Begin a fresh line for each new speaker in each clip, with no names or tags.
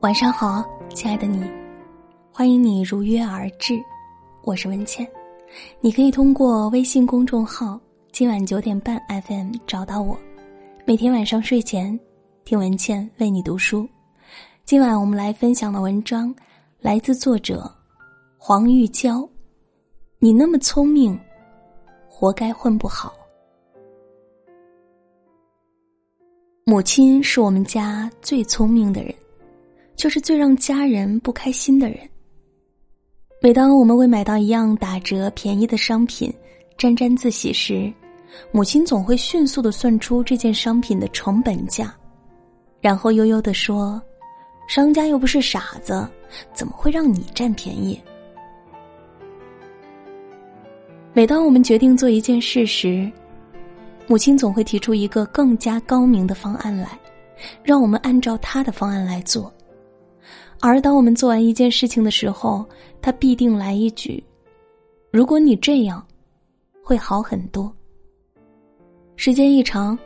晚上好，亲爱的你，欢迎你如约而至，我是文倩。你可以通过微信公众号“今晚九点半 FM” 找到我。每天晚上睡前听文倩为你读书。今晚我们来分享的文章来自作者黄玉娇。你那么聪明，活该混不好。母亲是我们家最聪明的人。就是最让家人不开心的人。每当我们为买到一样打折便宜的商品沾沾自喜时，母亲总会迅速的算出这件商品的成本价，然后悠悠的说：“商家又不是傻子，怎么会让你占便宜？”每当我们决定做一件事时，母亲总会提出一个更加高明的方案来，让我们按照她的方案来做。而当我们做完一件事情的时候，他必定来一句：“如果你这样，会好很多。”时间一长，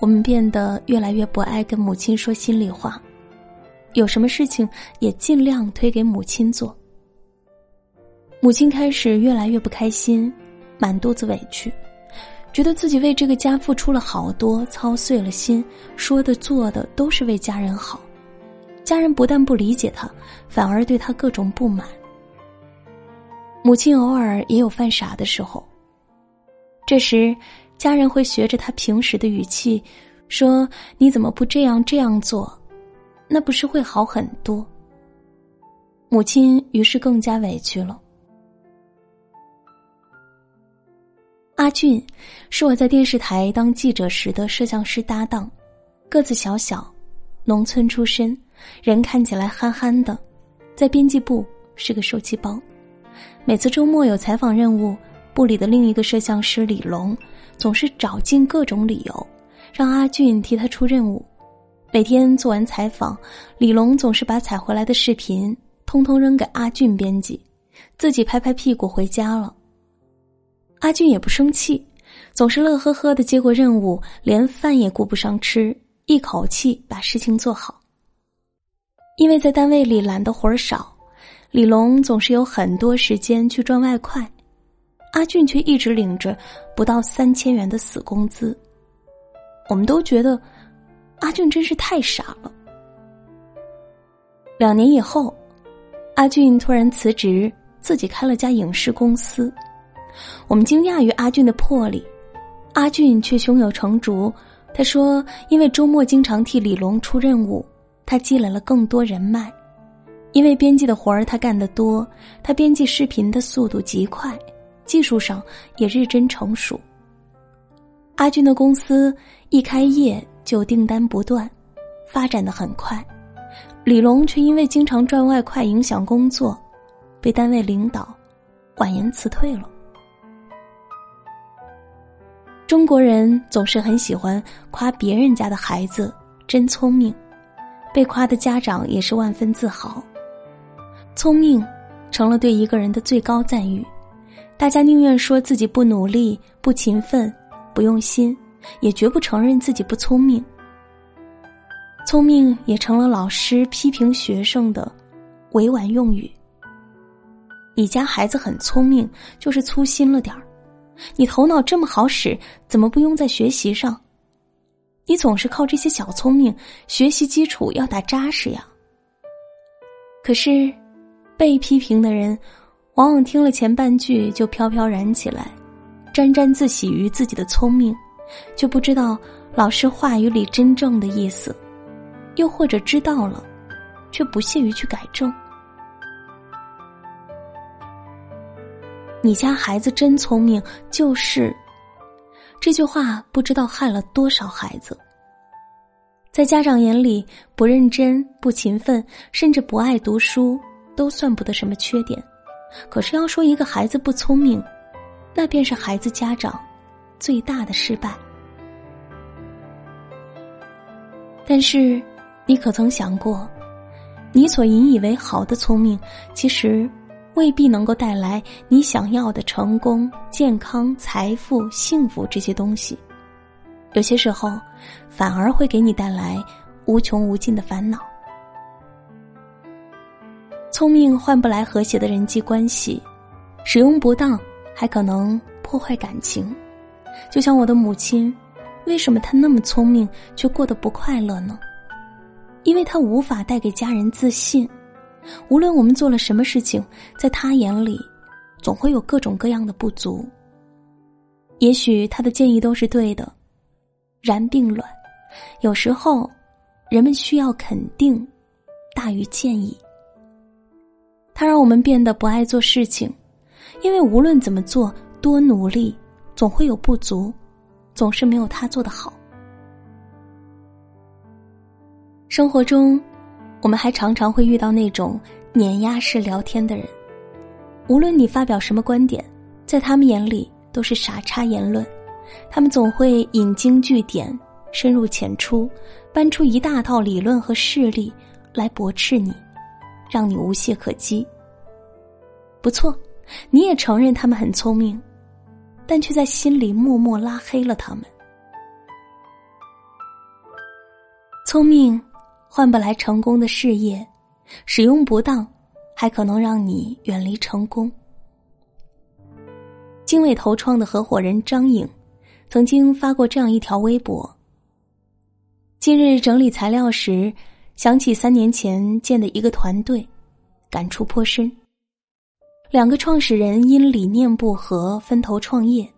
我们变得越来越不爱跟母亲说心里话，有什么事情也尽量推给母亲做。母亲开始越来越不开心，满肚子委屈，觉得自己为这个家付出了好多，操碎了心，说的做的都是为家人好。家人不但不理解他，反而对他各种不满。母亲偶尔也有犯傻的时候。这时，家人会学着他平时的语气，说：“你怎么不这样这样做？那不是会好很多？”母亲于是更加委屈了。阿俊是我在电视台当记者时的摄像师搭档，个子小小，农村出身。人看起来憨憨的，在编辑部是个受气包。每次周末有采访任务，部里的另一个摄像师李龙总是找尽各种理由，让阿俊替他出任务。每天做完采访，李龙总是把采回来的视频通通扔给阿俊编辑，自己拍拍屁股回家了。阿俊也不生气，总是乐呵呵的接过任务，连饭也顾不上吃，一口气把事情做好。因为在单位里揽的活儿少，李龙总是有很多时间去赚外快，阿俊却一直领着不到三千元的死工资。我们都觉得阿俊真是太傻了。两年以后，阿俊突然辞职，自己开了家影视公司。我们惊讶于阿俊的魄力，阿俊却胸有成竹。他说：“因为周末经常替李龙出任务。”他积累了更多人脉，因为编辑的活儿他干得多，他编辑视频的速度极快，技术上也日臻成熟。阿军的公司一开业就订单不断，发展的很快，李龙却因为经常赚外快影响工作，被单位领导婉言辞退了。中国人总是很喜欢夸别人家的孩子真聪明。被夸的家长也是万分自豪，聪明成了对一个人的最高赞誉，大家宁愿说自己不努力、不勤奋、不用心，也绝不承认自己不聪明。聪明也成了老师批评学生的委婉用语。你家孩子很聪明，就是粗心了点儿，你头脑这么好使，怎么不用在学习上？你总是靠这些小聪明，学习基础要打扎实呀。可是，被批评的人，往往听了前半句就飘飘然起来，沾沾自喜于自己的聪明，就不知道老师话语里真正的意思，又或者知道了，却不屑于去改正。你家孩子真聪明，就是。这句话不知道害了多少孩子。在家长眼里，不认真、不勤奋，甚至不爱读书，都算不得什么缺点。可是要说一个孩子不聪明，那便是孩子家长最大的失败。但是，你可曾想过，你所引以为豪的聪明，其实……未必能够带来你想要的成功、健康、财富、幸福这些东西，有些时候反而会给你带来无穷无尽的烦恼。聪明换不来和谐的人际关系，使用不当还可能破坏感情。就像我的母亲，为什么她那么聪明却过得不快乐呢？因为她无法带给家人自信。无论我们做了什么事情，在他眼里，总会有各种各样的不足。也许他的建议都是对的，然并卵，有时候，人们需要肯定大于建议。他让我们变得不爱做事情，因为无论怎么做，多努力，总会有不足，总是没有他做的好。生活中，我们还常常会遇到那种碾压式聊天的人，无论你发表什么观点，在他们眼里都是傻叉言论。他们总会引经据典，深入浅出，搬出一大套理论和事例来驳斥你。让你无懈可击。不错，你也承认他们很聪明，但却在心里默默拉黑了他们。聪明换不来成功的事业，使用不当还可能让你远离成功。经纬投创的合伙人张颖曾经发过这样一条微博：近日整理材料时。想起三年前建的一个团队，感触颇深。两个创始人因理念不合分头创业，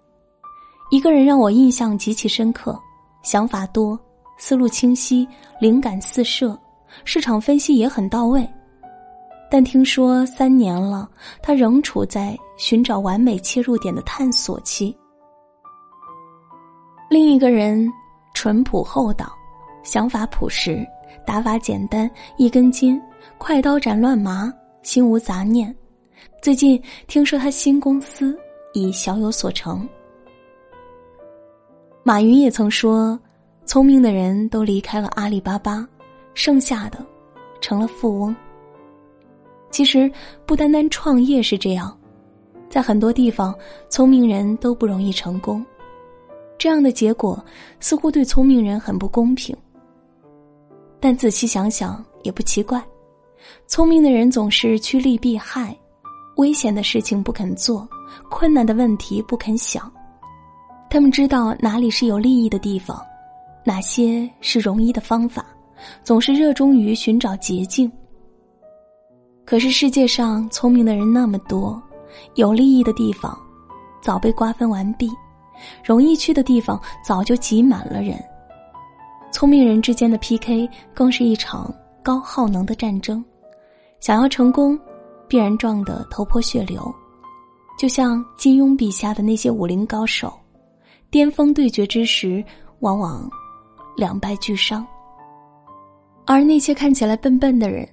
一个人让我印象极其深刻，想法多，思路清晰，灵感四射，市场分析也很到位。但听说三年了，他仍处在寻找完美切入点的探索期。另一个人淳朴厚道，想法朴实。打法简单，一根筋，快刀斩乱麻，心无杂念。最近听说他新公司已小有所成。马云也曾说：“聪明的人都离开了阿里巴巴，剩下的成了富翁。”其实不单单创业是这样，在很多地方，聪明人都不容易成功。这样的结果似乎对聪明人很不公平。但仔细想想也不奇怪，聪明的人总是趋利避害，危险的事情不肯做，困难的问题不肯想。他们知道哪里是有利益的地方，哪些是容易的方法，总是热衷于寻找捷径。可是世界上聪明的人那么多，有利益的地方早被瓜分完毕，容易去的地方早就挤满了人。聪明人之间的 PK 更是一场高耗能的战争，想要成功，必然撞得头破血流。就像金庸笔下的那些武林高手，巅峰对决之时，往往两败俱伤；而那些看起来笨笨的人，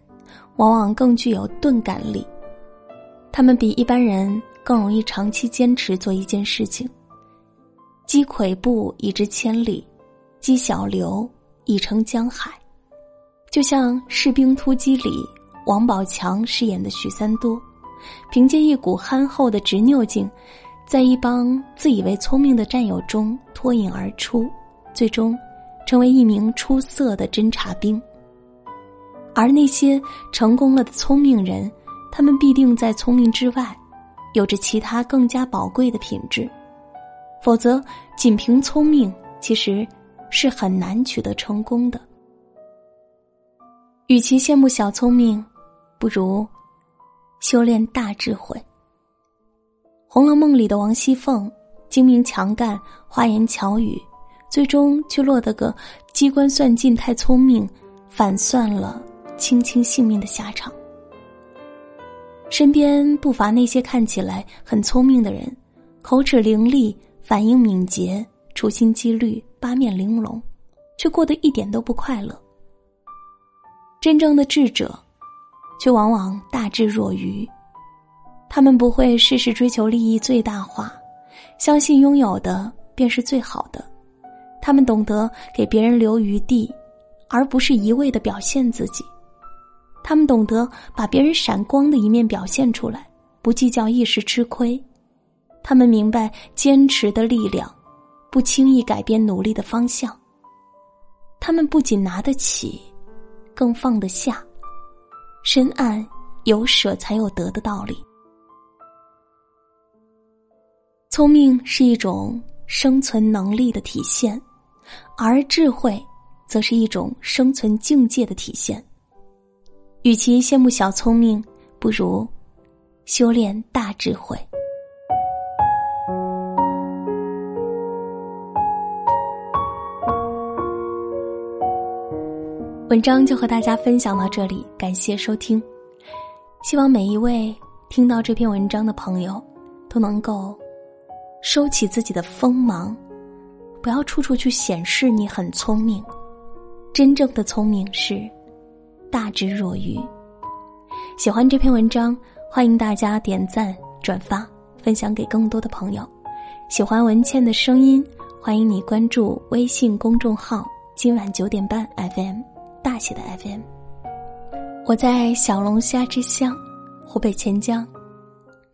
往往更具有钝感力。他们比一般人更容易长期坚持做一件事情。积跬步，以至千里。积小流以成江海，就像《士兵突击》里王宝强饰演的许三多，凭借一股憨厚的执拗劲，在一帮自以为聪明的战友中脱颖而出，最终成为一名出色的侦察兵。而那些成功了的聪明人，他们必定在聪明之外，有着其他更加宝贵的品质，否则仅凭聪明，其实。是很难取得成功的。与其羡慕小聪明，不如修炼大智慧。《红楼梦》里的王熙凤精明强干、花言巧语，最终却落得个机关算尽太聪明，反算了卿卿性命的下场。身边不乏那些看起来很聪明的人，口齿伶俐，反应敏捷。处心积虑，八面玲珑，却过得一点都不快乐。真正的智者，却往往大智若愚。他们不会事事追求利益最大化，相信拥有的便是最好的。他们懂得给别人留余地，而不是一味的表现自己。他们懂得把别人闪光的一面表现出来，不计较一时吃亏。他们明白坚持的力量。不轻易改变努力的方向。他们不仅拿得起，更放得下，深谙有舍才有得的道理。聪明是一种生存能力的体现，而智慧则是一种生存境界的体现。与其羡慕小聪明，不如修炼大智慧。文章就和大家分享到这里，感谢收听。希望每一位听到这篇文章的朋友，都能够收起自己的锋芒，不要处处去显示你很聪明。真正的聪明是大智若愚。喜欢这篇文章，欢迎大家点赞、转发、分享给更多的朋友。喜欢文倩的声音，欢迎你关注微信公众号“今晚九点半 FM”。大写的 FM，我在小龙虾之乡湖北潜江，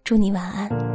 祝你晚安。